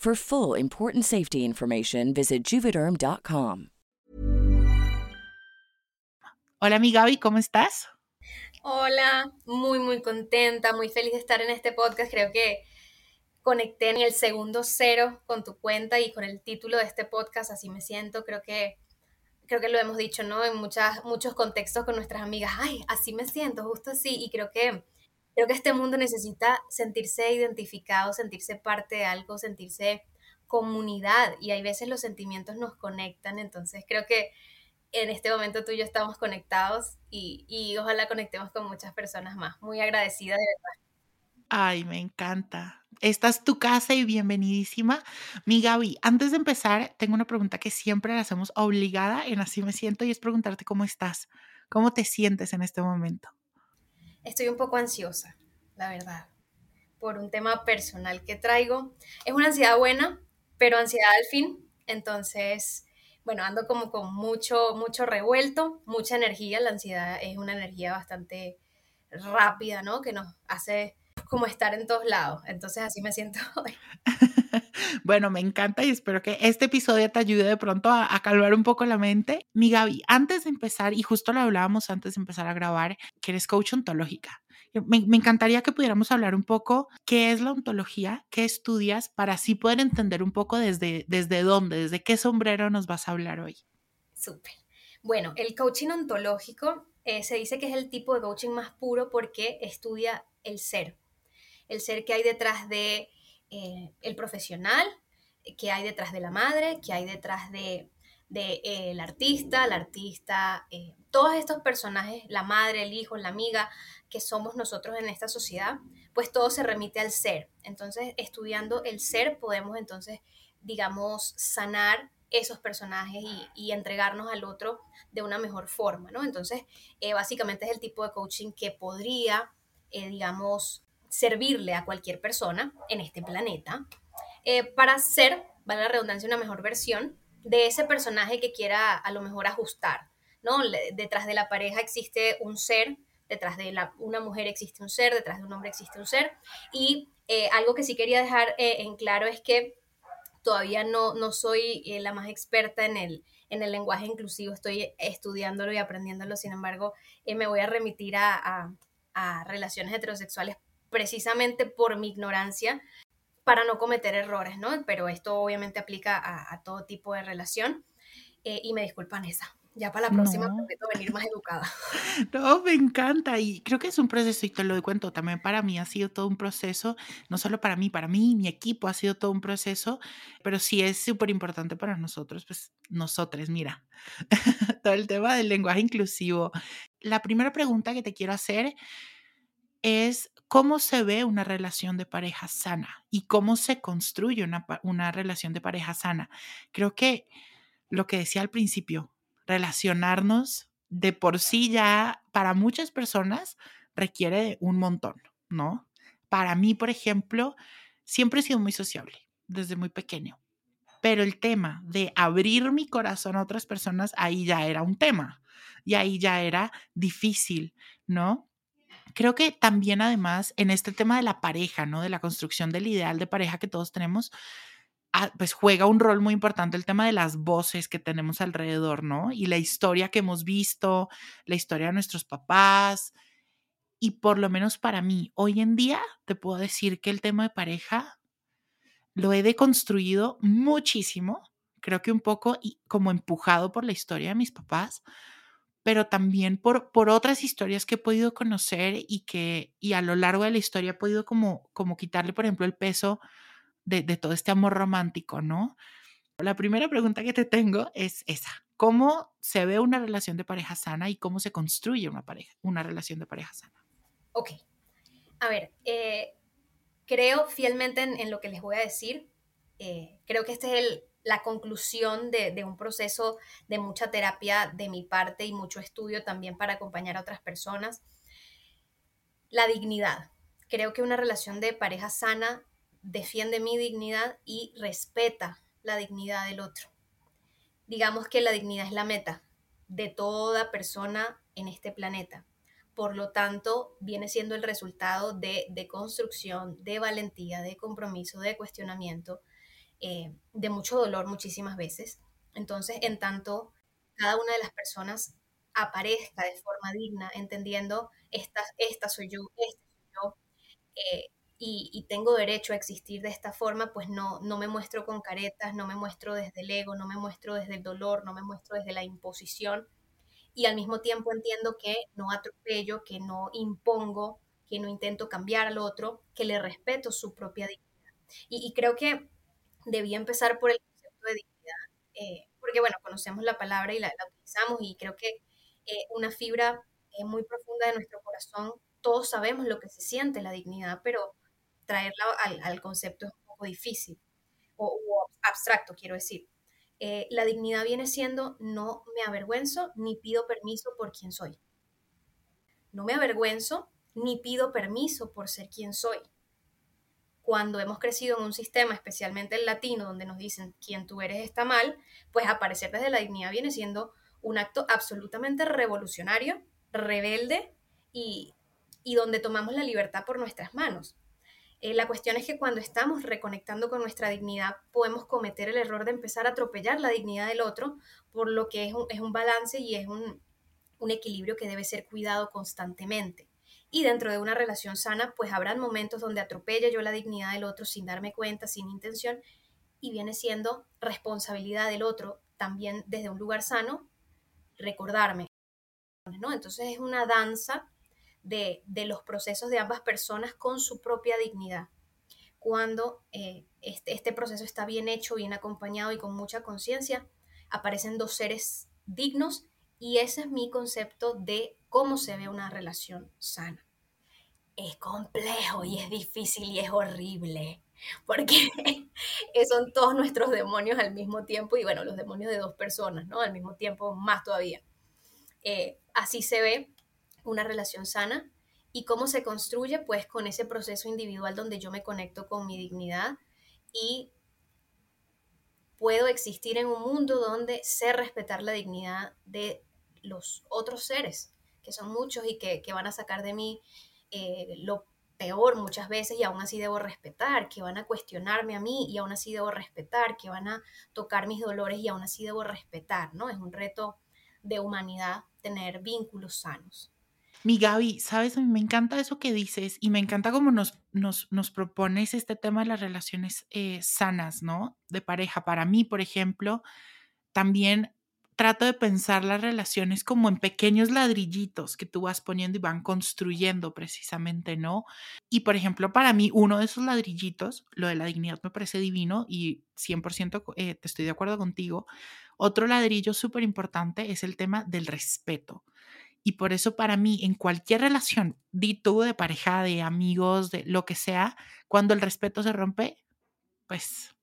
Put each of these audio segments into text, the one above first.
For full important safety information, visit juvederm.com. Hola, mi Gaby, ¿cómo estás? Hola, muy, muy contenta, muy feliz de estar en este podcast. Creo que conecté en el segundo cero con tu cuenta y con el título de este podcast, así me siento. Creo que, creo que lo hemos dicho, ¿no? En muchas, muchos contextos con nuestras amigas. Ay, así me siento, justo así. Y creo que Creo que este mundo necesita sentirse identificado, sentirse parte de algo, sentirse comunidad y hay veces los sentimientos nos conectan, entonces creo que en este momento tú y yo estamos conectados y, y ojalá conectemos con muchas personas más. Muy agradecida de verdad. Ay, me encanta. Esta es tu casa y bienvenidísima. Mi Gaby, antes de empezar, tengo una pregunta que siempre la hacemos obligada en Así me siento y es preguntarte cómo estás, cómo te sientes en este momento estoy un poco ansiosa, la verdad, por un tema personal que traigo. Es una ansiedad buena, pero ansiedad al fin. Entonces, bueno, ando como con mucho, mucho revuelto, mucha energía. La ansiedad es una energía bastante rápida, ¿no? Que nos hace como estar en todos lados. Entonces así me siento hoy. bueno, me encanta y espero que este episodio te ayude de pronto a, calmar un poco la mente. Mi Gaby, antes de empezar, y justo lo hablábamos antes de empezar a grabar, que eres coach ontológica. Me, me, encantaría que pudiéramos hablar un poco qué es la ontología, qué estudias, para así poder entender un poco desde, desde dónde, desde qué sombrero nos vas a hablar hoy. Súper. Bueno, el coaching ontológico eh, se dice que es el tipo de coaching más puro porque estudia el ser, el ser que hay detrás de eh, el profesional, que hay detrás de la madre, que hay detrás de, eh, el artista, la artista, eh, todos estos personajes, la madre, el hijo, la amiga, que somos nosotros en esta sociedad, pues todo se remite al ser. Entonces, estudiando el ser, podemos entonces, digamos, sanar esos personajes y, y entregarnos al otro de una mejor forma, ¿no? Entonces, básicamente es el tipo de coaching que podría, digamos, servirle a cualquier persona en este planeta eh, para ser, vale la redundancia, una mejor versión de ese personaje que quiera a lo mejor ajustar, ¿no? detrás de la pareja existe un ser, detrás de la, una mujer existe un ser, detrás de un hombre existe un ser, y eh, algo que sí quería dejar eh, en claro es que todavía no, no soy la más experta en el, en el lenguaje inclusivo, estoy estudiándolo y aprendiéndolo, sin embargo, me voy a remitir a, a relaciones heterosexuales precisamente por mi ignorancia para no cometer errores, ¿no? Pero esto obviamente aplica a, todo tipo de relación. Eh, y me disculpan esa. Ya para la próxima no. prometo venir más educada. No, me encanta y creo que es un proceso y te lo cuento también para mí ha sido todo un proceso, no solo para mí, para mí, mi equipo ha sido todo un proceso, pero sí es súper importante para nosotros, pues nosotros, mira, todo el tema del lenguaje inclusivo. La primera pregunta que te quiero hacer es cómo se ve una relación de pareja sana y cómo se construye una, una, relación de pareja sana. Creo que lo que decía al principio, relacionarnos de por sí ya para muchas personas requiere un montón, ¿no? Para mí, por ejemplo, siempre he sido muy sociable desde muy pequeño, pero el tema de abrir mi corazón a otras personas, ahí ya era un tema y ahí ya era difícil, ¿no? Creo que también además en este tema de la pareja, ¿no? De la construcción del ideal de pareja que todos tenemos, ah, pues juega un rol muy importante el tema de las voces que tenemos alrededor, ¿no? Y la historia que hemos visto, la historia de nuestros papás. y por lo menos para mí, hoy en día te puedo decir que el tema de pareja lo he deconstruido muchísimo, creo que un poco y como empujado por la historia de mis papás, pero también por, por otras historias que he podido conocer y que y a lo largo de la historia he podido como, como quitarle, por ejemplo, el peso de, de todo este amor romántico, ¿no? La primera pregunta que te tengo es esa. ¿Cómo se ve una relación de pareja sana y cómo se construye una, pareja, una relación de pareja sana? Ok. A ver, eh, creo fielmente en, lo que les voy a decir. Eh, creo que esta es la conclusión de, de, un proceso de mucha terapia de mi parte y mucho estudio también para acompañar a otras personas. La dignidad. Creo que una relación de pareja sana defiende mi dignidad y respeta la dignidad del otro. Digamos que la dignidad es la meta de toda persona en este planeta. Por lo tanto, viene siendo el resultado de, construcción, de valentía, de compromiso, de cuestionamiento, eh, de mucho dolor muchísimas veces. Entonces, en tanto cada una de las personas aparezca de forma digna, entendiendo, esta, esta soy yo, este soy yo, eh, y, tengo derecho a existir de esta forma, pues no, no me muestro con caretas, no me muestro desde el ego, no me muestro desde el dolor, no me muestro desde la imposición. Y al mismo tiempo entiendo que no atropello, que no impongo, que no intento cambiar al otro, que le respeto su propia dignidad. Y, creo que debía empezar por el concepto de dignidad, eh, porque bueno, conocemos la palabra y la, utilizamos y creo que eh, una fibra muy profunda de nuestro corazón, todos sabemos lo que se siente la dignidad, pero traerla al, concepto es un poco difícil o, abstracto, quiero decir. Eh, la dignidad viene siendo no me avergüenzo ni pido permiso por quien soy. No me avergüenzo ni pido permiso por ser quien soy. Cuando hemos crecido en un sistema, especialmente el latino, donde nos dicen quien tú eres está mal, pues aparecer desde la dignidad viene siendo un acto absolutamente revolucionario, rebelde y, y donde tomamos la libertad por nuestras manos. Eh, la cuestión es que cuando estamos reconectando con nuestra dignidad, podemos cometer el error de empezar a atropellar la dignidad del otro, por lo que es un, balance y es un, equilibrio que debe ser cuidado constantemente. Y dentro de una relación sana, pues habrán momentos donde atropella yo la dignidad del otro sin darme cuenta, sin intención, y viene siendo responsabilidad del otro también desde un lugar sano recordarme. ¿no? Entonces es una danza de, los procesos de ambas personas con su propia dignidad. Cuando eh, este, este, proceso está bien hecho, bien acompañado y con mucha conciencia, aparecen dos seres dignos y ese es mi concepto de cómo se ve una relación sana. Es complejo y es difícil y es horrible, porque son todos nuestros demonios al mismo tiempo y bueno, los demonios de dos personas, ¿no? Al mismo tiempo, más todavía. Eh, así se ve una relación sana y cómo se construye pues con ese proceso individual donde yo me conecto con mi dignidad y puedo existir en un mundo donde sé respetar la dignidad de los otros seres, que son muchos y que, van a sacar de mí eh, lo peor muchas veces y aún así debo respetar, que van a cuestionarme a mí y aún así debo respetar, que van a tocar mis dolores y aún así debo respetar, ¿no? Es un reto de humanidad tener vínculos sanos. Mi Gaby, sabes, a me encanta eso que dices y me encanta cómo nos, nos, nos propones este tema de las relaciones eh, sanas, ¿no? De pareja. Para mí, por ejemplo, también trato de pensar las relaciones como en pequeños ladrillitos que tú vas poniendo y van construyendo precisamente, ¿no? Y por ejemplo, para mí, uno de esos ladrillitos, lo de la dignidad me parece divino y 100% eh, te estoy de acuerdo contigo. Otro ladrillo súper importante es el tema del respeto. Y por eso para mí, en cualquier relación, di tú de pareja, de amigos, de lo que sea, cuando el respeto se rompe, pues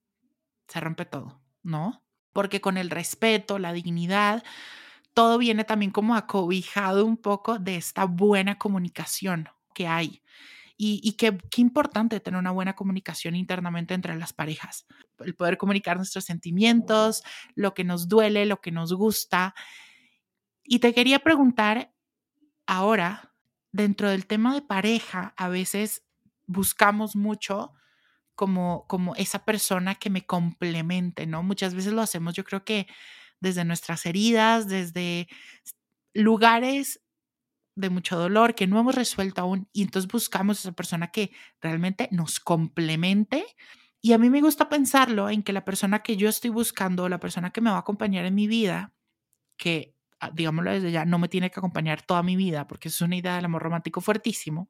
se rompe todo, ¿no? Porque con el respeto, la dignidad, todo viene también como acobijado un poco de esta buena comunicación que hay. Y, y qué, qué, importante tener una buena comunicación internamente entre las parejas. El poder comunicar nuestros sentimientos, lo que nos duele, lo que nos gusta. Y te quería preguntar, ahora, dentro del tema de pareja, a veces buscamos mucho como, como esa persona que me complemente, ¿no? Muchas veces lo hacemos, yo creo que desde nuestras heridas, desde lugares de mucho dolor, que no hemos resuelto aún, y entonces buscamos esa persona que realmente nos complemente. Y a mí me gusta pensarlo en que la persona que yo estoy buscando, la persona que me va a acompañar en mi vida, que ah, digámoslo desde ya, no me tiene que acompañar toda mi vida, porque es una idea del amor romántico fuertísimo,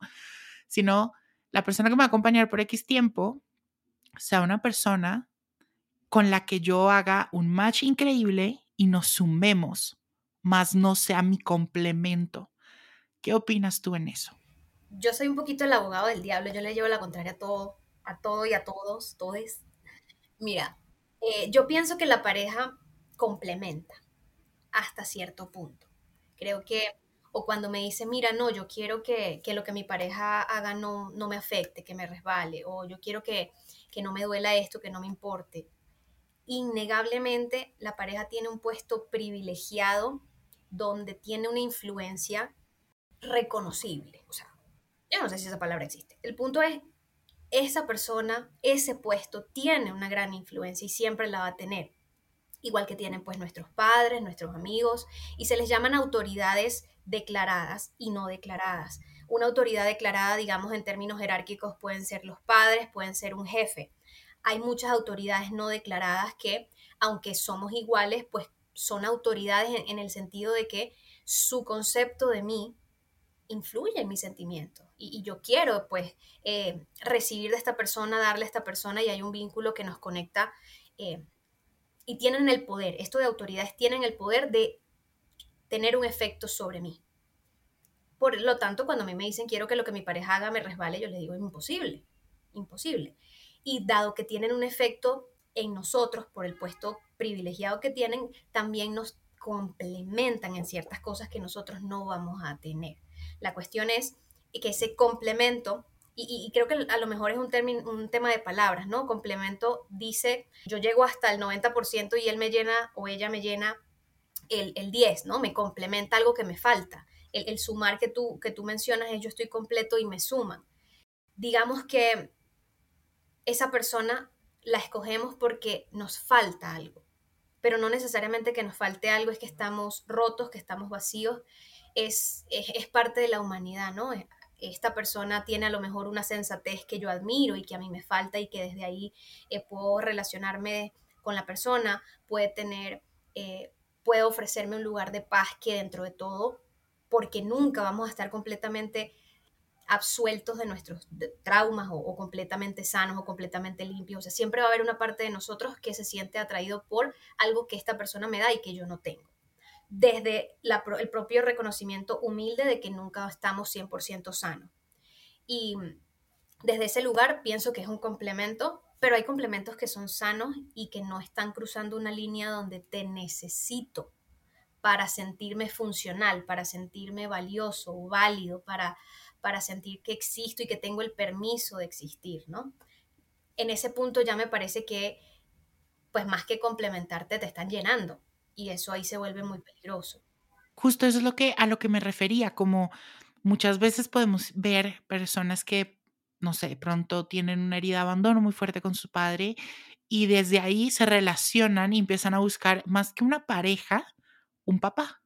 sino la persona que me va a acompañar por X tiempo, sea una persona con la que yo haga un match increíble y nos sumemos, más no sea mi complemento. ¿Qué opinas tú en eso? Yo soy un poquito el abogado del diablo, yo le llevo la contraria a todo, a todo y a todos, todes. Mira, eh, yo pienso que la pareja complementa hasta cierto punto. Creo que, o cuando me dice, mira, no, yo quiero que, lo que mi pareja haga no, no, me afecte, que me resbale, o yo quiero que, que no me duela esto, que no me importe. Innegablemente, la pareja tiene un puesto privilegiado donde tiene una influencia reconocible. O sea, yo no sé si esa palabra existe. El punto es, esa persona, ese puesto tiene una gran influencia y siempre la va a tener. Igual que tienen pues nuestros padres, nuestros amigos, y se les llaman autoridades declaradas y no declaradas. Una autoridad declarada, digamos, en términos jerárquicos, pueden ser los padres, pueden ser un jefe. Hay muchas autoridades no declaradas que, aunque somos iguales, pues son autoridades en, el sentido de que su concepto de mí influye en mi sentimiento y, yo quiero pues eh, recibir de esta persona, darle a esta persona y hay un vínculo que nos conecta eh, y tienen el poder, esto de autoridades tienen el poder de tener un efecto sobre mí. Por lo tanto, cuando a mí me dicen quiero que lo que mi pareja haga me resbale, yo les digo es imposible, imposible. Y dado que tienen un efecto en nosotros por el puesto privilegiado que tienen, también nos complementan en ciertas cosas que nosotros no vamos a tener. La cuestión es que ese complemento, y, creo que a lo mejor es un, término, un tema de palabras, ¿no? Complemento dice, yo llego hasta el 90% y él me llena o ella me llena el, el 10, ¿no? Me complementa algo que me falta. El, el, sumar que tú, que tú mencionas es yo estoy completo y me suman. Digamos que esa persona la escogemos porque nos falta algo, pero no necesariamente que nos falte algo es que estamos rotos, que estamos vacíos, es, es, parte de la humanidad, ¿no? Esta persona tiene a lo mejor una sensatez que yo admiro y que a mí me falta y que desde ahí eh, puedo relacionarme con la persona, puede tener, eh, ofrecerme un lugar de paz que dentro de todo, porque nunca vamos a estar completamente absueltos de nuestros traumas o, completamente sanos o completamente limpios. O sea, siempre va a haber una parte de nosotros que se siente atraído por algo que esta persona me da y que yo no tengo. Desde el propio reconocimiento humilde de que nunca estamos 100% sanos. Y desde ese lugar pienso que es un complemento, pero hay complementos que son sanos y que no están cruzando una línea donde te necesito para sentirme funcional, para sentirme valioso o válido, para para sentir que existo y que tengo el permiso de existir, ¿no? En ese punto ya me parece que, pues más que complementarte, te están llenando y eso ahí se vuelve muy peligroso. Justo eso es lo que, a lo que me refería, como muchas veces podemos ver personas que, no sé, pronto tienen una herida de abandono muy fuerte con su padre y desde ahí se relacionan y empiezan a buscar más que una pareja, un papá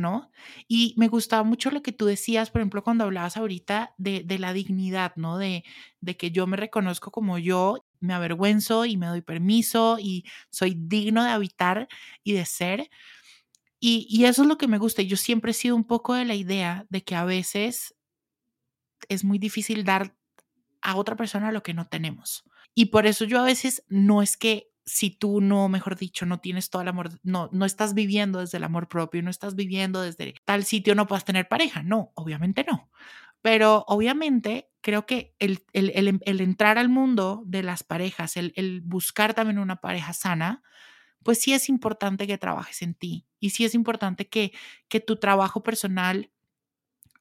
¿no? Y me gustaba mucho lo que tú decías, por ejemplo, cuando hablabas ahorita de, la dignidad, ¿no? De, de que yo me reconozco como yo, me avergüenzo y me doy permiso y soy digno de habitar y de ser. Y, y, eso es lo que me gusta. Yo siempre he sido un poco de la idea de que a veces es muy difícil dar a otra persona lo que no tenemos. Y por eso yo a veces no es que si tú no, mejor dicho, no tienes todo el amor, no, no estás viviendo desde el amor propio, no estás viviendo desde tal sitio, no puedas tener pareja. No, obviamente no. Pero obviamente creo que el, el, entrar al mundo de las parejas, el, buscar también una pareja sana, pues sí es importante que trabajes en ti y sí es importante que, que tu trabajo personal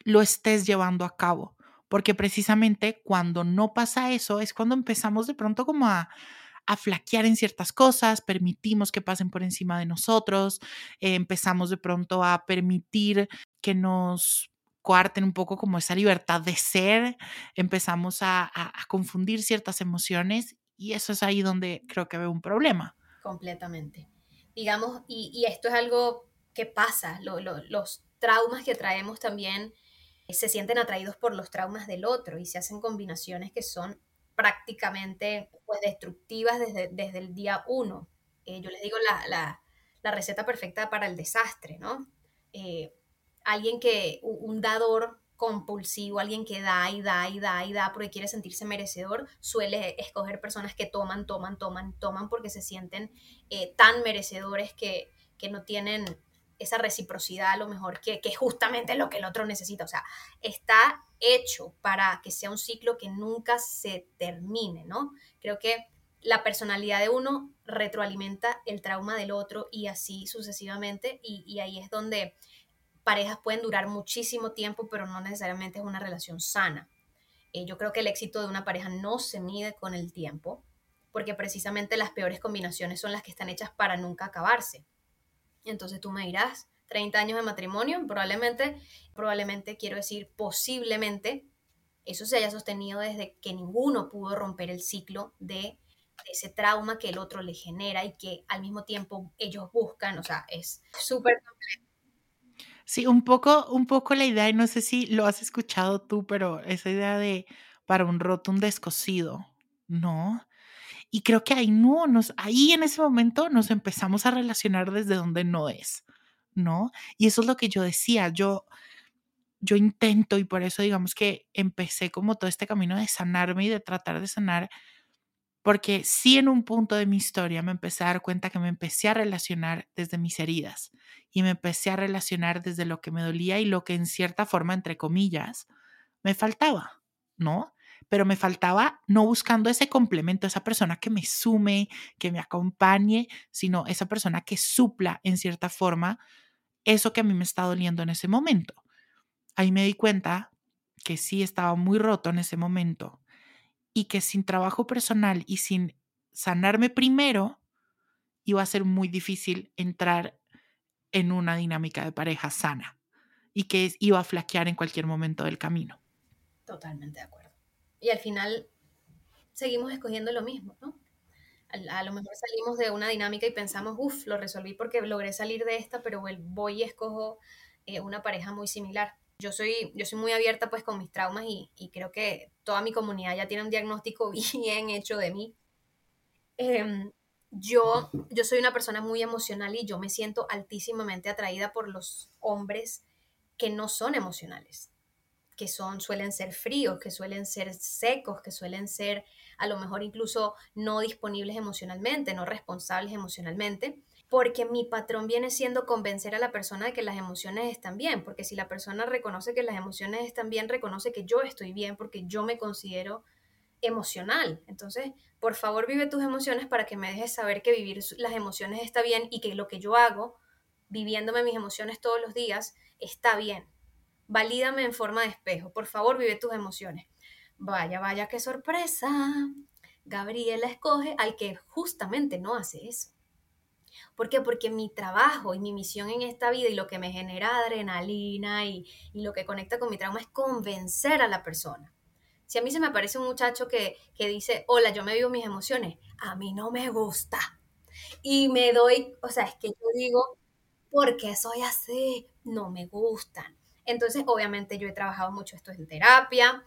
lo estés llevando a cabo, porque precisamente cuando no pasa eso es cuando empezamos de pronto como a, a flaquear en ciertas cosas, permitimos que pasen por encima de nosotros, eh, empezamos de pronto a permitir que nos coarten un poco como esa libertad de ser, empezamos a, confundir ciertas emociones y eso es ahí donde creo que veo un problema. Completamente. Digamos, y, esto es algo que pasa, los, traumas que traemos también se sienten atraídos por los traumas del otro y se hacen combinaciones que son prácticamente pues, destructivas desde, desde el día uno. Eh, yo les digo la, receta perfecta para el desastre, ¿no? Eh, alguien que, un dador compulsivo, alguien que da y da y da y da porque quiere sentirse merecedor, suele escoger personas que toman, toman, toman, toman porque se sienten eh, tan merecedores que, que no tienen esa reciprocidad a lo mejor que, que, es justamente lo que el otro necesita. O sea, está hecho para que sea un ciclo que nunca se termine, ¿no? Creo que la personalidad de uno retroalimenta el trauma del otro y así sucesivamente y, y ahí es donde parejas pueden durar muchísimo tiempo, pero no necesariamente es una relación sana. Eh, yo creo que el éxito de una pareja no se mide con el tiempo, porque precisamente las peores combinaciones son las que están hechas para nunca acabarse. Entonces tú me dirás, 30 años de matrimonio, probablemente, probablemente quiero decir posiblemente, eso se haya sostenido desde que ninguno pudo romper el ciclo de, ese trauma que el otro le genera y que al mismo tiempo ellos buscan, o sea, es súper complejo. Sí, un poco, un poco la idea, y no sé si lo has escuchado tú, pero esa idea de para un roto un descosido, ¿no? Y creo que ahí no, nos, ahí en ese momento nos empezamos a relacionar desde donde no es, ¿no? Y eso es lo que yo decía, yo, yo intento y por eso digamos que empecé como todo este camino de sanarme y de tratar de sanar, porque sí en un punto de mi historia me empecé a dar cuenta que me empecé a relacionar desde mis heridas y me empecé a relacionar desde lo que me dolía y lo que en cierta forma, entre comillas, me faltaba, ¿no? pero me faltaba no buscando ese complemento, esa persona que me sume, que me acompañe, sino esa persona que supla en cierta forma eso que a mí me está doliendo en ese momento. Ahí me di cuenta que sí estaba muy roto en ese momento y que sin trabajo personal y sin sanarme primero, iba a ser muy difícil entrar en una dinámica de pareja sana y que iba a flaquear en cualquier momento del camino. Totalmente de acuerdo y al final seguimos escogiendo lo mismo, ¿no? A, lo mejor salimos de una dinámica y pensamos, uff, lo resolví porque logré salir de esta, pero voy y escojo eh, una pareja muy similar. Yo soy, yo soy muy abierta pues con mis traumas y, creo que toda mi comunidad ya tiene un diagnóstico bien hecho de mí. Em, yo, yo soy una persona muy emocional y yo me siento altísimamente atraída por los hombres que no son emocionales que son, suelen ser fríos, que suelen ser secos, que suelen ser a lo mejor incluso no disponibles emocionalmente, no responsables emocionalmente, porque mi patrón viene siendo convencer a la persona de que las emociones están bien, porque si la persona reconoce que las emociones están bien, reconoce que yo estoy bien porque yo me considero emocional. Entonces, por favor, vive tus emociones para que me dejes saber que vivir las emociones está bien y que lo que yo hago, viviéndome mis emociones todos los días, está bien valídame en forma de espejo, por favor vive tus emociones. Vaya, vaya, qué sorpresa. Gabriela escoge al que justamente no hace eso. ¿Por qué? Porque mi trabajo y mi misión en esta vida y lo que me genera adrenalina y, lo que conecta con mi trauma es convencer a la persona. Si a mí se me aparece un muchacho que, que dice, hola, yo me vivo mis emociones, a mí no me gusta. Y me doy, o sea, es que yo digo, ¿por qué soy así? No me gustan. Entonces, obviamente yo he trabajado mucho esto en terapia.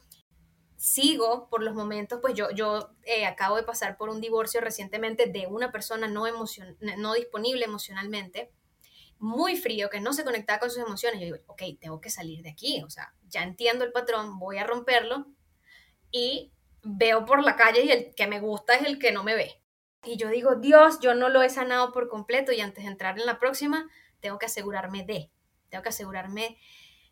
Sigo por los momentos, pues yo, yo eh, acabo de pasar por un divorcio recientemente de una persona no, no disponible emocionalmente, muy frío, que no se conectaba con sus emociones. Yo digo, ok, tengo que salir de aquí, o sea, ya entiendo el patrón, voy a romperlo y veo por la calle y el que me gusta es el que no me ve. Y yo digo, Dios, yo no lo he sanado por completo y antes de entrar en la próxima, tengo que asegurarme de, tengo que asegurarme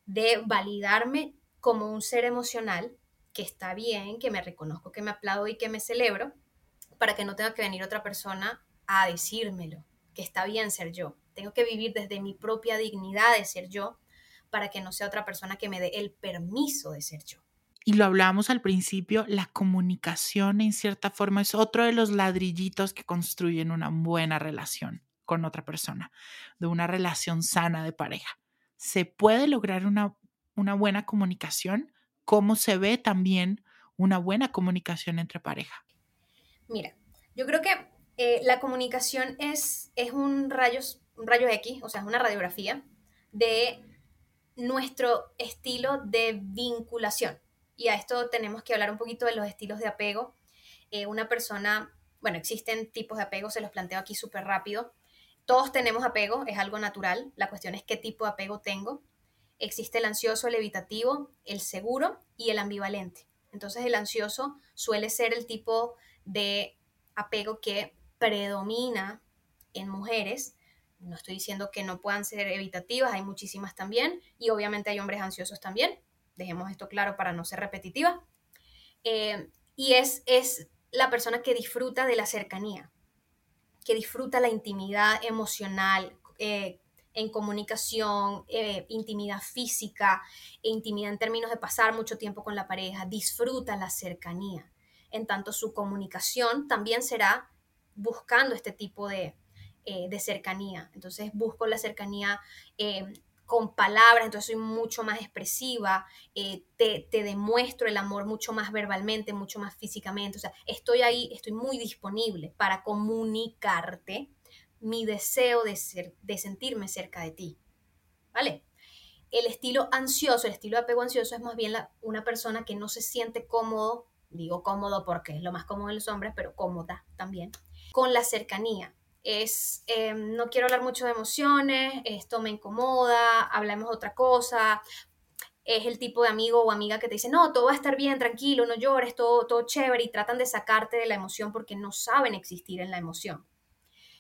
de validarme como un ser emocional, que está bien, que me reconozco, que me aplaudo y que me celebro, para que no tenga que venir otra persona a decírmelo, que está bien ser yo. Tengo que vivir desde mi propia dignidad de ser yo, para que no sea otra persona que me dé el permiso de ser yo. Y lo hablábamos al principio, la comunicación en cierta forma es otro de los ladrillitos que construyen una buena relación con otra persona, de una relación sana de pareja se puede lograr una, buena comunicación, cómo se ve también una buena comunicación entre pareja. Mira, yo creo que eh, la comunicación es, es un, rayos, un rayo X, o sea, es una radiografía de nuestro estilo de vinculación. Y a esto tenemos que hablar un poquito de los estilos de apego. Eh, una persona, bueno, existen tipos de apego, se los planteo aquí súper rápido. Todos tenemos apego, es algo natural. La cuestión es qué tipo de apego tengo. Existe el ansioso, el evitativo, el seguro y el ambivalente. Entonces el ansioso suele ser el tipo de apego que predomina en mujeres. No estoy diciendo que no puedan ser evitativas, hay muchísimas también y obviamente hay hombres ansiosos también. Dejemos esto claro para no ser repetitiva. Eh, y es, es la persona que disfruta de la cercanía, que disfruta la intimidad emocional, eh, en comunicación, eh, intimidad física, e intimidad en términos de pasar mucho tiempo con la pareja, disfruta la cercanía. En tanto, su comunicación también será buscando este tipo de, eh, de cercanía. Entonces, busco la cercanía con palabras, entonces soy mucho más expresiva, te, te, demuestro el amor mucho más verbalmente, mucho más físicamente, o sea, estoy ahí, estoy muy disponible para comunicarte mi deseo de, ser, de sentirme cerca de ti. ¿Vale? El estilo ansioso, el estilo de apego ansioso es más bien una persona que no se siente cómodo, digo cómodo porque es lo más cómodo de los hombres, pero cómoda también, con la cercanía. Es, em, no quiero hablar mucho de emociones, esto me incomoda, hablemos otra cosa, es el tipo de amigo o amiga que te dice, no, todo va a estar bien, tranquilo, no llores, todo, todo chévere, y tratan de sacarte de la emoción porque no saben existir en la emoción.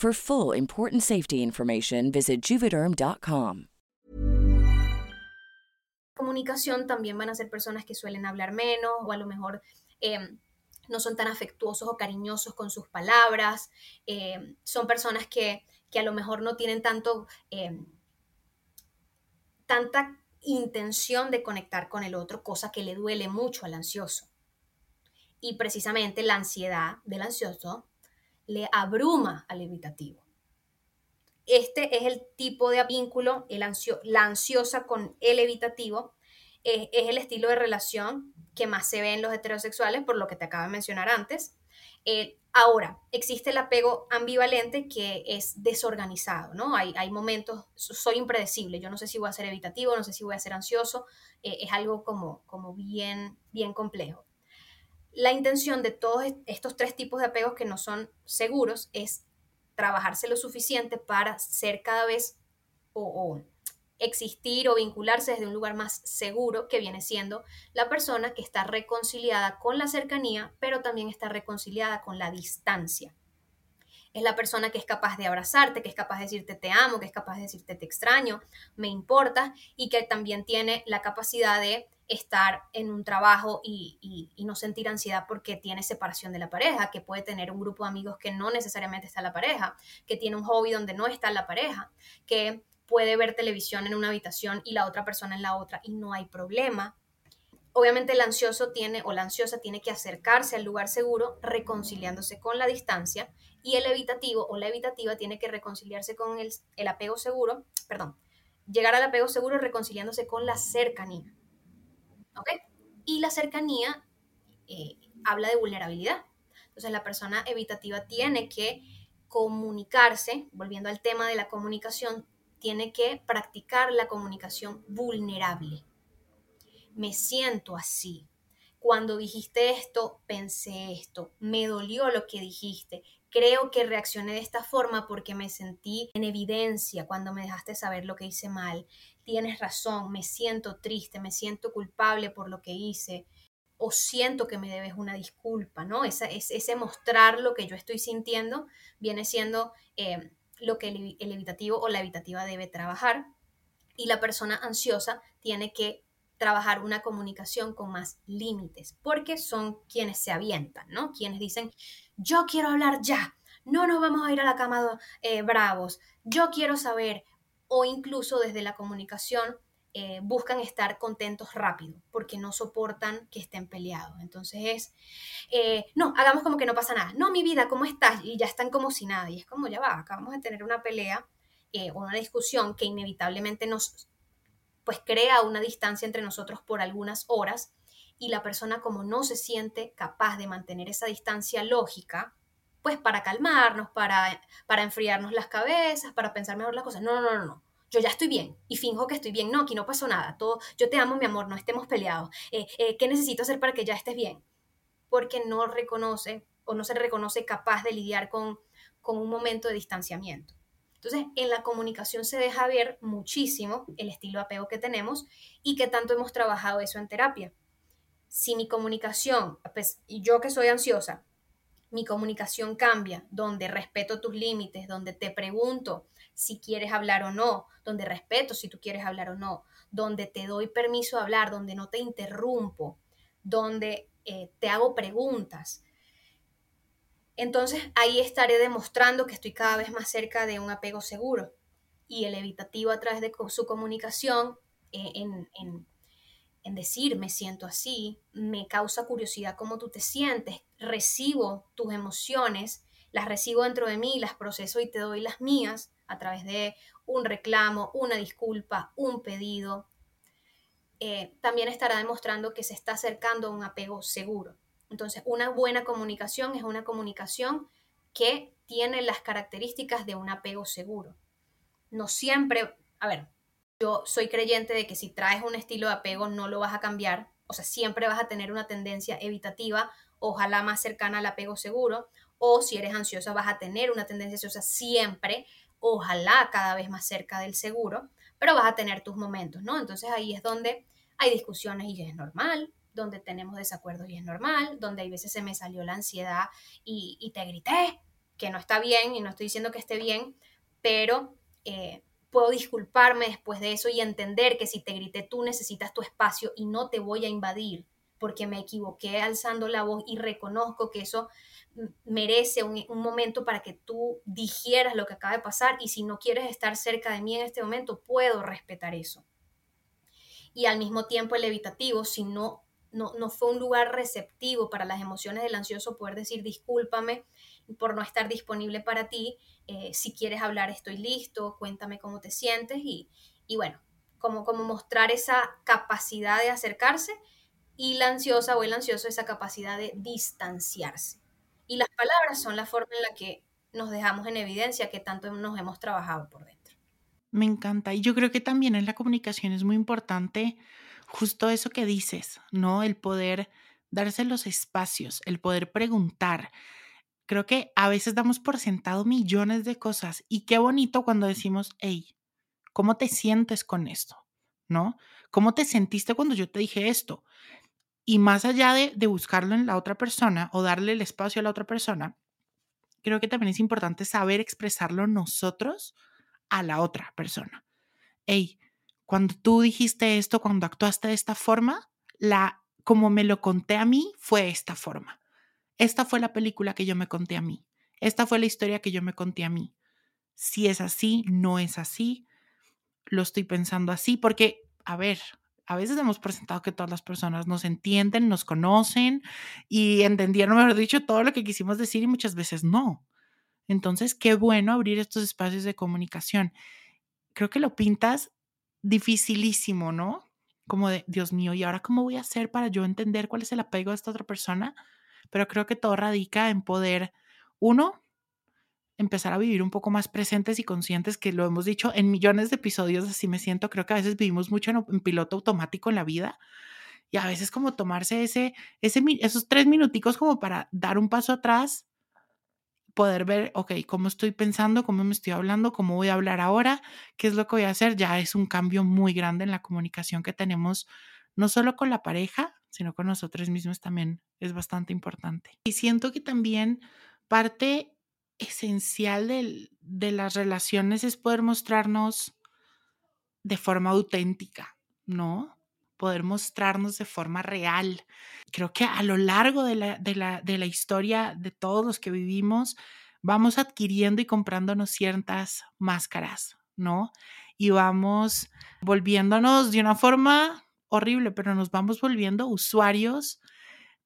For full important safety information, visit juvederm.com. Comunicación también van a ser personas que suelen hablar menos o a lo mejor eh, no son tan afectuosos o cariñosos con sus palabras. Eh, son personas que, que, a lo mejor no tienen tanto, eh, tanta intención de conectar con el otro, cosa que le duele mucho al ansioso. Y precisamente la ansiedad del ansioso le abruma al evitativo. Este es el tipo de vínculo, el la ansiosa con el evitativo, es, el estilo de relación que más se ve en los heterosexuales, por lo que te acabo de mencionar antes. Eh, ahora, existe el apego ambivalente que es desorganizado, ¿no? Hay, hay, momentos, soy impredecible, yo no sé si voy a ser evitativo, no sé si voy a ser ansioso, eh, es algo como, como bien, bien complejo. La intención de todos estos tres tipos de apegos que no son seguros es trabajarse lo suficiente para ser cada vez o, existir o vincularse desde un lugar más seguro que viene siendo la persona que está reconciliada con la cercanía, pero también está reconciliada con la distancia. Es la persona que es capaz de abrazarte, que es capaz de decirte te amo, que es capaz de decirte te extraño, me importa y que también tiene la capacidad de estar en un trabajo y, no sentir ansiedad porque tiene separación de la pareja, que puede tener un grupo de amigos que no necesariamente está la pareja, que tiene un hobby donde no está la pareja, que puede ver televisión en una habitación y la otra persona en la otra y no hay problema. Obviamente el ansioso tiene o la ansiosa tiene que acercarse al lugar seguro reconciliándose con la distancia y el evitativo o la evitativa tiene que reconciliarse con el, apego seguro, perdón, llegar al apego seguro reconciliándose con la cercanía. Y la cercanía eh, habla de vulnerabilidad. Entonces la persona evitativa tiene que comunicarse, volviendo al tema de la comunicación, tiene que practicar la comunicación vulnerable. Me siento así. Cuando dijiste esto, pensé esto. Me dolió lo que dijiste. Creo que reaccioné de esta forma porque me sentí en evidencia cuando me dejaste saber lo que hice mal. Tienes razón, me siento triste, me siento culpable por lo que hice o siento que me debes una disculpa, ¿no? Esa, es, ese mostrar lo que yo estoy sintiendo viene siendo eh, lo que el, evitativo o la evitativa debe trabajar y la persona ansiosa tiene que trabajar una comunicación con más límites, porque son quienes se avientan, ¿no? Quienes dicen, yo quiero hablar ya, no nos vamos a ir a la cama eh, bravos, yo quiero saber, o incluso desde la comunicación eh, buscan estar contentos rápido, porque no soportan que estén peleados. Entonces es, eh, no, hagamos como que no pasa nada, no, mi vida, ¿cómo estás? Y ya están como si nada, y es como, ya va, acabamos de tener una pelea o una discusión que inevitablemente nos pues crea una distancia entre nosotros por algunas horas y la persona como no se siente capaz de mantener esa distancia lógica, pues para calmarnos, para, para enfriarnos las cabezas, para pensar mejor las cosas. No, no, no, no. Yo ya estoy bien y finjo que estoy bien. No, aquí no pasó nada. Todo, yo te amo, mi amor, no estemos peleados. Eh, eh, ¿Qué necesito hacer para que ya estés bien? Porque no reconoce o no se reconoce capaz de lidiar con, con un momento de distanciamiento. Entonces, en la comunicación se deja ver muchísimo el estilo de apego que tenemos y que tanto hemos trabajado eso en terapia. Si mi comunicación, pues yo que soy ansiosa, mi comunicación cambia, donde respeto tus límites, donde te pregunto si quieres hablar o no, donde respeto si tú quieres hablar o no, donde te doy permiso a hablar, donde no te interrumpo, donde eh, te hago preguntas, entonces ahí estaré demostrando que estoy cada vez más cerca de un apego seguro. Y el evitativo a través de su comunicación, eh, en, decir me siento así, me causa curiosidad cómo tú te sientes, recibo tus emociones, las recibo dentro de mí, las proceso y te doy las mías a través de un reclamo, una disculpa, un pedido. Eh, también estará demostrando que se está acercando a un apego seguro. Entonces, una buena comunicación es una comunicación que tiene las características de un apego seguro. No siempre, a ver, yo soy creyente de que si traes un estilo de apego no lo vas a cambiar, o sea, siempre vas a tener una tendencia evitativa, ojalá más cercana al apego seguro, o si eres ansiosa vas a tener una tendencia ansiosa siempre, ojalá cada vez más cerca del seguro, pero vas a tener tus momentos, ¿no? Entonces ahí es donde hay discusiones y es normal, donde tenemos desacuerdos y es normal, donde hay veces se me salió la ansiedad y, te grité, que no está bien y no estoy diciendo que esté bien, pero eh, puedo disculparme después de eso y entender que si te grité tú necesitas tu espacio y no te voy a invadir porque me equivoqué alzando la voz y reconozco que eso merece un, momento para que tú digieras lo que acaba de pasar y si no quieres estar cerca de mí en este momento, puedo respetar eso. Y al mismo tiempo el evitativo, si no no, fue un lugar receptivo para las emociones del ansioso poder decir discúlpame por no estar disponible para ti, eh, si quieres hablar estoy listo, cuéntame cómo te sientes y, bueno, como, como mostrar esa capacidad de acercarse y la ansiosa o el ansioso esa capacidad de distanciarse. Y las palabras son la forma en la que nos dejamos en evidencia que tanto nos hemos trabajado por dentro. Me encanta. Y yo creo que también en la comunicación es muy importante justo eso que dices, ¿no? El poder darse los espacios, el poder preguntar. Creo que a veces damos por sentado millones de cosas y qué bonito cuando decimos, hey, ¿cómo te sientes con esto? ¿No? ¿Cómo te sentiste cuando yo te dije esto? Y más allá de, de buscarlo en la otra persona o darle el espacio a la otra persona, creo que también es importante saber expresarlo nosotros a la otra persona. Hey, cuando tú dijiste esto, cuando actuaste de esta forma, la como me lo conté a mí fue esta forma. Esta fue la película que yo me conté a mí. Esta fue la historia que yo me conté a mí. Si es así, no es así. Lo estoy pensando así porque, a ver, A veces hemos presentado que todas las personas nos entienden, nos conocen y entendieron, mejor dicho, todo lo que quisimos decir y muchas veces no. Entonces, qué bueno abrir estos espacios de comunicación. Creo que lo pintas dificilísimo, ¿no? Como de, Dios mío, ¿y ahora cómo voy a hacer para yo entender cuál es el apego de esta otra persona? Pero creo que todo radica en poder, uno, empezar a vivir un poco más presentes y conscientes, que lo hemos dicho en millones de episodios, así me siento, creo que a veces vivimos mucho en, piloto automático en la vida y a veces como tomarse ese, ese, esos tres minuticos como para dar un paso atrás, poder ver, ok, cómo estoy pensando, cómo me estoy hablando, cómo voy a hablar ahora, qué es lo que voy a hacer, ya es un cambio muy grande en la comunicación que tenemos, no solo con la pareja, sino con nosotros mismos también es bastante importante. Y siento que también parte esencial de las relaciones es poder mostrarnos de forma auténtica, ¿no? Poder mostrarnos de forma real. Creo que a lo largo de la, de la, de la historia de todos los que vivimos, vamos adquiriendo y comprándonos ciertas máscaras, ¿no? Y vamos volviéndonos de una forma horrible, pero nos vamos volviendo usuarios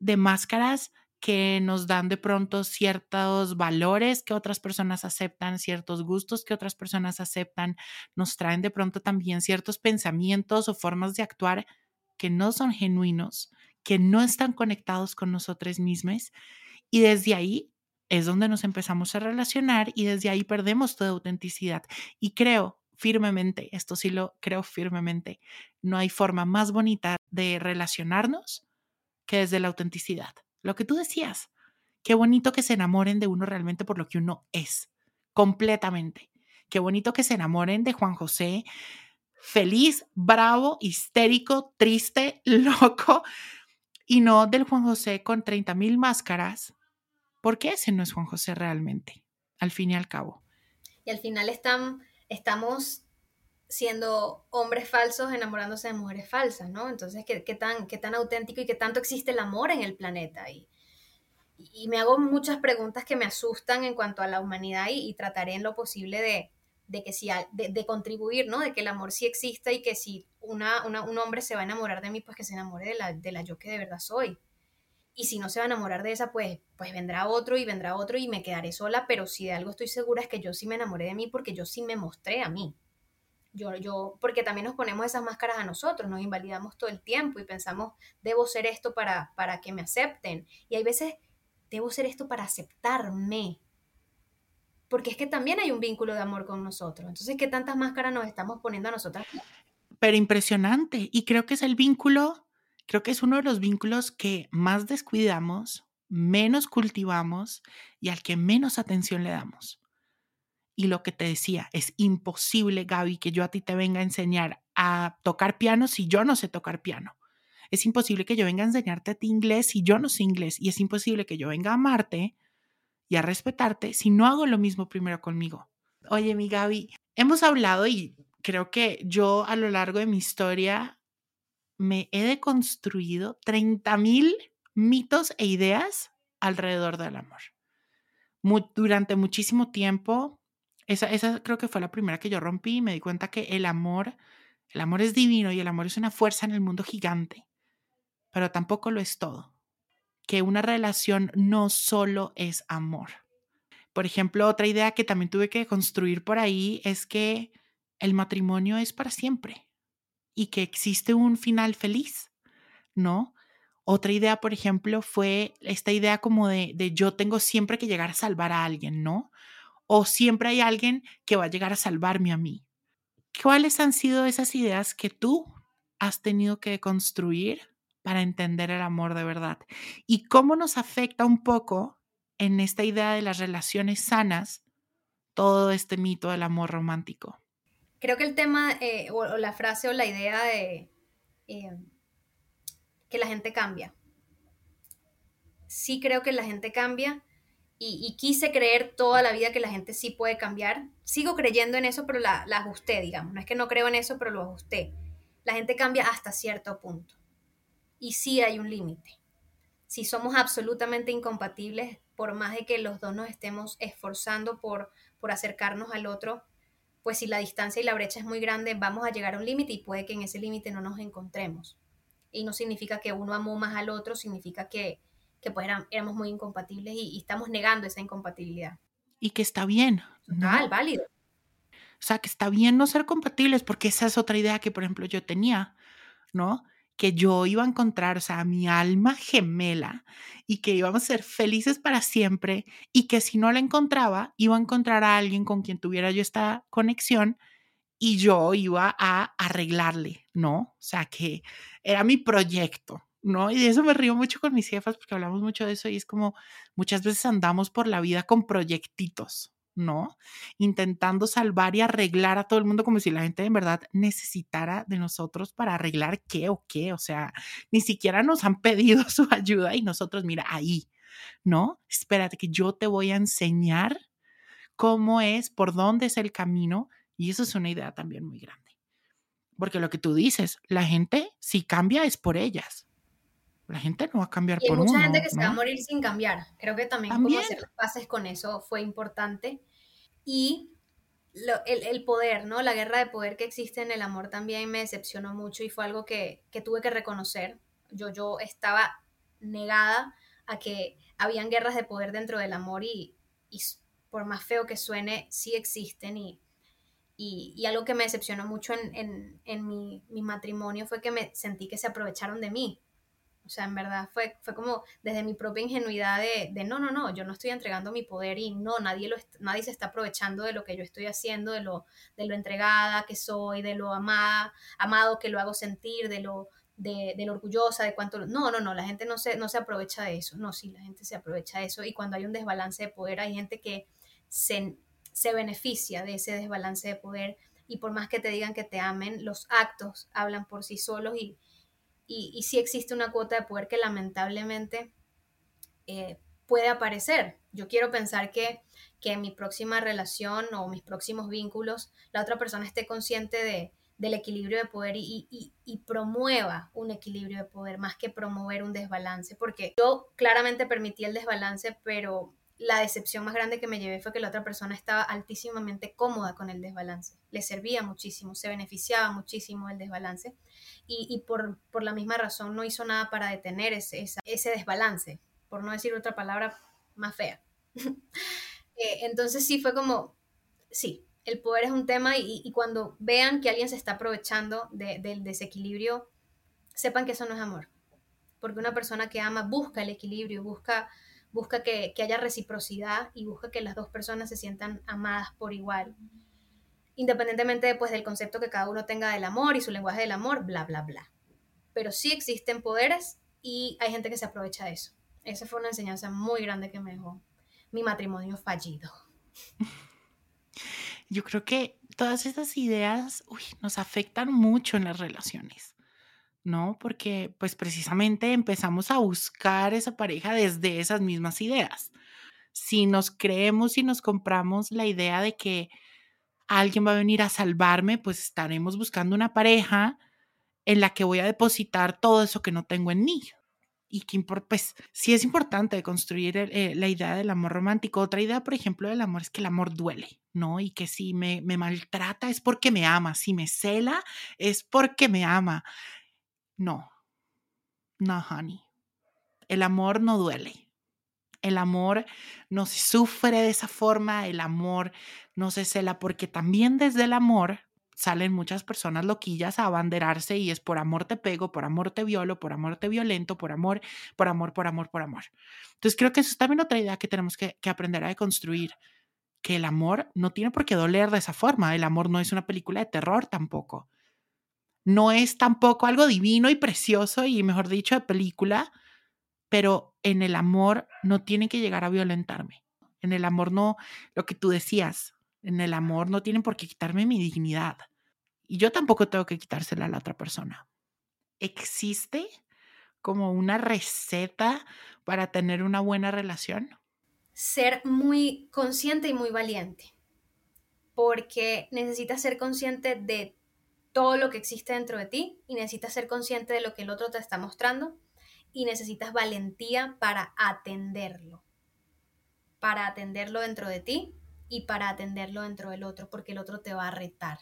de máscaras que nos dan de pronto ciertos valores que otras personas aceptan, ciertos gustos que otras personas aceptan, nos traen de pronto también ciertos pensamientos o formas de actuar que no son genuinos, que no están conectados con nosotros mismos y desde ahí es donde nos empezamos a relacionar y desde ahí perdemos toda autenticidad. Y creo firmemente, esto sí lo creo firmemente, no hay forma más bonita de relacionarnos que desde la autenticidad. Lo que tú decías, qué bonito que se enamoren de uno realmente por lo que uno es, completamente. Qué bonito que se enamoren de Juan José, feliz, bravo, histérico, triste, loco, y no del Juan José con 30 mil máscaras, porque ese no es Juan José realmente, al fin y al cabo. Y al final están, estamos siendo hombres falsos enamorándose de mujeres falsas, ¿no? Entonces, ¿qué, tan, qué tan auténtico y qué tanto existe el amor en el planeta? Y, y me hago muchas preguntas que me asustan en cuanto a la humanidad y, trataré en lo posible de, de que si, de, de, contribuir, ¿no? De que el amor sí exista y que si una, una, un hombre se va a enamorar de mí, pues que se enamore de la, de la yo que de verdad soy. Y si no se va a enamorar de esa, pues, pues vendrá otro y vendrá otro y me quedaré sola, pero si de algo estoy segura es que yo sí me enamoré de mí porque yo sí me mostré a mí. Yo, yo, porque también nos ponemos esas máscaras a nosotros, nos invalidamos todo el tiempo y pensamos, debo ser esto para, para que me acepten. Y hay veces, debo ser esto para aceptarme. Porque es que también hay un vínculo de amor con nosotros. Entonces, ¿qué tantas máscaras nos estamos poniendo a nosotras? Pero impresionante. Y creo que es el vínculo, creo que es uno de los vínculos que más descuidamos, menos cultivamos y al que menos atención le damos. Y lo que te decía, es imposible, Gaby, que yo a ti te venga a enseñar a tocar piano si yo no sé tocar piano. Es imposible que yo venga a enseñarte a ti inglés si yo no sé inglés. Y es imposible que yo venga a amarte y a respetarte si no hago lo mismo primero conmigo. Oye, mi Gaby, hemos hablado y creo que yo a lo largo de mi historia me he deconstruido 30 mil mitos e ideas alrededor del amor. durante muchísimo tiempo esa, creo que fue la primera que yo rompí y me di cuenta que el amor, el amor es divino y el amor es una fuerza en el mundo gigante, pero tampoco lo es todo. Que una relación no solo es amor. Por ejemplo, otra idea que también tuve que construir por ahí es que el matrimonio es para siempre y que existe un final feliz, ¿no? Otra idea, por ejemplo, fue esta idea como de, de yo tengo siempre que llegar a salvar a alguien, ¿no? O siempre hay alguien que va a llegar a salvarme a mí. ¿Cuáles han sido esas ideas que tú has tenido que construir para entender el amor de verdad? ¿Y cómo nos afecta un poco en esta idea de las relaciones sanas todo este mito del amor romántico? Creo que el tema eh, o, la frase o la idea de eh, que la gente cambia. Sí creo que la gente cambia y, quise creer toda la vida que la gente sí puede cambiar. Sigo creyendo en eso, pero la, la ajusté, digamos. No es que no creo en eso, pero lo ajusté. La gente cambia hasta cierto punto. Y sí hay un límite. Si somos absolutamente incompatibles, por más de que los dos nos estemos esforzando por, por acercarnos al otro, pues si la distancia y la brecha es muy grande, vamos a llegar a un límite y puede que en ese límite no nos encontremos. Y no significa que uno amó más al otro, significa que, que pues éramos muy incompatibles y, estamos negando esa incompatibilidad. Y que está bien. ¿no? válido. O sea, que está bien no ser compatibles, porque esa es otra idea que, por ejemplo, yo tenía, ¿no? Que yo iba a encontrar, o sea, mi alma gemela y que íbamos a ser felices para siempre y que si no la encontraba, iba a encontrar a alguien con quien tuviera yo esta conexión y yo iba a arreglarle, ¿no? O sea, que era mi proyecto, ¿no? Y eso me río mucho con mis jefas porque hablamos mucho de eso y es como muchas veces andamos por la vida con proyectitos, ¿no? Intentando salvar y arreglar a todo el mundo como si la gente en verdad necesitara de nosotros para arreglar qué o qué, o sea, ni siquiera nos han pedido su ayuda y nosotros, mira, ahí, ¿no? Espérate que yo te voy a enseñar cómo es, por dónde es el camino y eso es una idea también muy grande. Porque lo que tú dices, la gente si cambia es por ellas. La gente no va a cambiar y por hay mucha gente que se va a morir sin cambiar. Creo que también, como hacer las paces con eso fue importante. Y el, poder, ¿no? La guerra de poder que existe en el amor también me decepcionó mucho y fue algo que, tuve que reconocer. Yo, yo estaba negada a que habían guerras de poder dentro del amor y, por más feo que suene, sí existen y, y, algo que me decepcionó mucho en, mi, mi, matrimonio fue que me sentí que se aprovecharon de mí. O sea, en verdad fue, fue como desde mi propia ingenuidad de, de, no, no, no, yo no estoy entregando mi poder y no, nadie, lo, nadie se está aprovechando de lo que yo estoy haciendo, de lo, de lo entregada que soy, de lo amada, amado que lo hago sentir, de lo, de, de lo orgullosa, de cuánto... No, no, no, la gente no se, no se aprovecha de eso. No, sí, la gente se aprovecha de eso y cuando hay un desbalance de poder hay gente que se, se beneficia de ese desbalance de poder y por más que te digan que te amen, los actos hablan por sí solos y y, y sí existe una cuota de poder que lamentablemente eh, puede aparecer. Yo quiero pensar que, que en mi próxima relación o mis próximos vínculos la otra persona esté consciente de, del equilibrio de poder y, promueva un equilibrio de poder más que promover un desbalance, porque yo claramente permití el desbalance, pero la decepción más grande que me llevé fue que la otra persona estaba altísimamente cómoda con el desbalance, le servía muchísimo, se beneficiaba muchísimo del desbalance y, por, la misma razón no hizo nada para detener ese, ese desbalance, por no decir otra palabra más fea. Eh, entonces sí fue como, sí, el poder es un tema y, cuando vean que alguien se está aprovechando del desequilibrio, sepan que eso no es amor, porque una persona que ama busca el equilibrio, busca busca que, haya reciprocidad y busca que las dos personas se sientan amadas por igual, independientemente pues, del concepto que cada uno tenga del amor y su lenguaje del amor, bla, bla, bla. Pero sí existen poderes y hay gente que se aprovecha de eso. Esa fue una enseñanza muy grande que me dejó mi matrimonio fallido. Yo creo que todas esas ideas nos afectan mucho en las relaciones. ¿No? Porque pues precisamente empezamos a buscar esa pareja desde esas mismas ideas. Si nos creemos y nos compramos la idea de que alguien va a venir a salvarme, pues estaremos buscando una pareja en la que voy a depositar todo eso que no tengo en mí. Y que, pues, sí es importante construir eh, la idea del amor romántico. Otra idea, por ejemplo, del amor es que el amor duele, ¿no? Y que si me, me maltrata es porque me ama, si me cela es porque me ama. No, no, honey. El amor no duele. El amor no se sufre de esa forma, el amor no se cela, porque también desde el amor salen muchas personas loquillas a abanderarse y es por amor te pego, por amor te violo, por amor te violento, por amor, por amor, por amor, por amor. Entonces creo que eso es también otra idea que tenemos que, que aprender a deconstruir, que el amor no tiene por qué doler de esa forma, el amor no es una película de terror tampoco no es tampoco algo divino y precioso y, mejor dicho, de película, pero en el amor no tiene que llegar a violentarme. En el amor no, lo que tú decías, en el amor no tienen por qué quitarme mi dignidad. Y yo tampoco tengo que quitársela a la otra persona. ¿Existe como una receta para tener una buena relación? Ser muy consciente y muy valiente, porque necesitas ser consciente de todo lo que existe dentro de ti y necesitas ser consciente de lo que el otro te está mostrando y necesitas valentía para atenderlo, para atenderlo dentro de ti y para atenderlo dentro del otro, porque el otro te va a retar.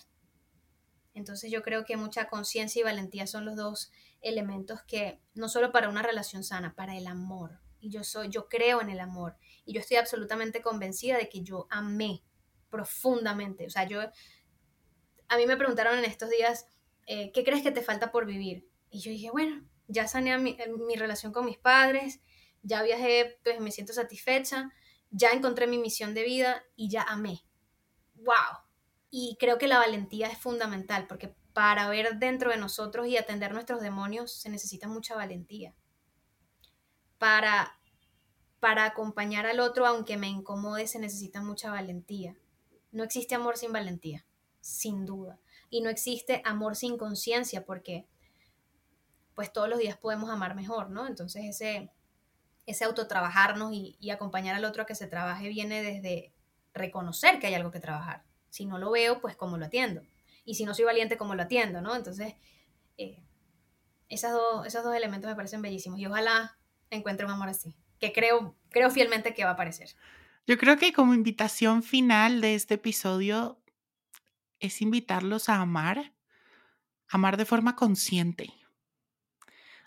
Entonces yo creo que mucha conciencia y valentía son los dos elementos que no solo para una relación sana, para el amor. Y yo soy, yo creo en el amor y yo estoy absolutamente convencida de que yo amé profundamente. O sea, yo a mí me preguntaron en estos días, eh, ¿qué crees que te falta por vivir? Y yo dije, bueno, ya sané mi, mi relación con mis padres, ya viajé, pues me siento satisfecha, ya encontré mi misión de vida y ya amé. ¡Wow! Y creo que la valentía es fundamental porque para ver dentro de nosotros y atender nuestros demonios se necesita mucha valentía. Para, para acompañar al otro, aunque me incomode, se necesita mucha valentía. No existe amor sin valentía, sin duda. Y no existe amor sin conciencia porque pues todos los días podemos amar mejor, ¿no? Entonces ese, ese autotrabajarnos y, y acompañar al otro a que se trabaje viene desde reconocer que hay algo que trabajar si no lo veo, pues cómo lo atiendo. Y si no soy valiente, cómo lo atiendo, ¿no? Entonces, eh, esas dos, esos dos elementos me parecen bellísimos y ojalá encuentre un amor así, que creo, creo fielmente que va a aparecer. Yo creo que como invitación final de este episodio es invitarlos a amar, amar de forma consciente,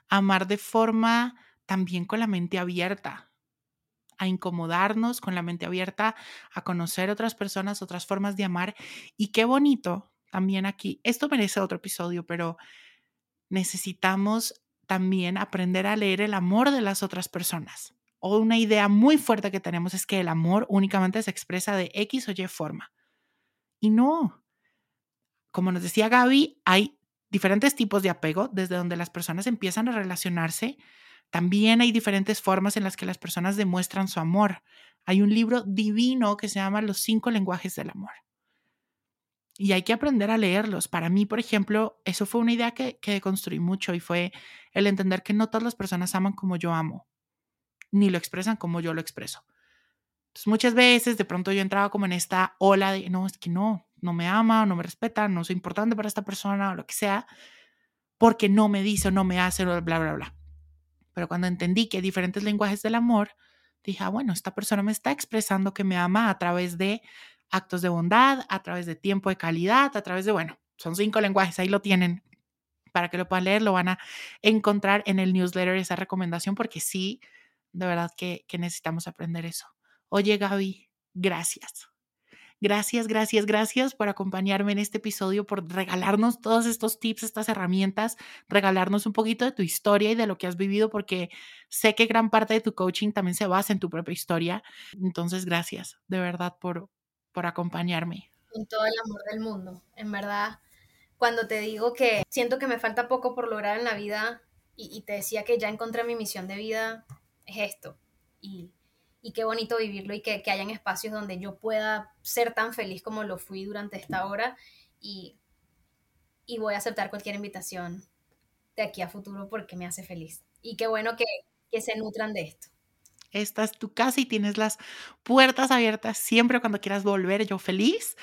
amar de forma también con la mente abierta, a incomodarnos con la mente abierta, a conocer otras personas, otras formas de amar. Y qué bonito también aquí, esto merece otro episodio, pero necesitamos también aprender a leer el amor de las otras personas. O una idea muy fuerte que tenemos es que el amor únicamente se expresa de X o Y forma. Y no. Como nos decía Gaby, hay diferentes tipos de apego, desde donde las personas empiezan a relacionarse también hay diferentes formas en las que las personas demuestran su amor. Hay un libro divino que se llama Los cinco lenguajes del amor. Y hay que aprender a leerlos. Para mí, por ejemplo, eso fue una idea que, que construí mucho y fue el entender que no todas las personas aman como yo amo, ni lo expresan como yo lo expreso. Entonces, muchas veces de pronto yo entraba como en esta ola de, no, es que no, no me ama, no me respeta, no soy importante para esta persona o lo que sea, porque no me dice o no me hace, bla, bla, bla. Pero cuando entendí que hay diferentes lenguajes del amor, dije, ah, bueno, esta persona me está expresando que me ama a través de actos de bondad, a través de tiempo de calidad, a través de, bueno, son cinco lenguajes, ahí lo tienen. Para que lo puedan leer, lo van a encontrar en el newsletter esa recomendación, porque sí, de verdad que, que necesitamos aprender eso. Oye, Gaby, gracias. Gracias, gracias, gracias por acompañarme en este episodio, por regalarnos todos estos tips, estas herramientas, regalarnos un poquito de tu historia y de lo que has vivido, porque sé que gran parte de tu coaching también se basa en tu propia historia. Entonces, gracias de verdad por, por acompañarme. Con todo el amor del mundo, en verdad. Cuando te digo que siento que me falta poco por lograr en la vida y, y te decía que ya encontré mi misión de vida, es esto. Y y qué bonito vivirlo y que, que hayan espacios donde yo pueda ser tan feliz como lo fui durante esta hora y, y voy a aceptar cualquier invitación de aquí a futuro porque me hace feliz. Y qué bueno que, que se nutran de esto. Esta es tu casa y tienes las puertas abiertas siempre cuando quieras volver. Yo feliz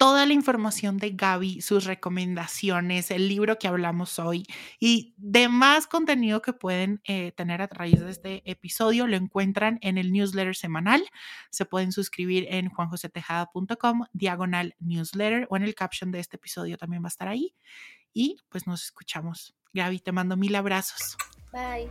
toda la información de Gaby, sus recomendaciones, el libro que hablamos hoy y demás contenido que pueden eh, tener a través de este episodio lo encuentran en el newsletter semanal. Se pueden suscribir en juanjosetejada.com, diagonal newsletter o en el caption de este episodio también va a estar ahí. Y pues nos escuchamos. Gaby, te mando mil abrazos. Bye.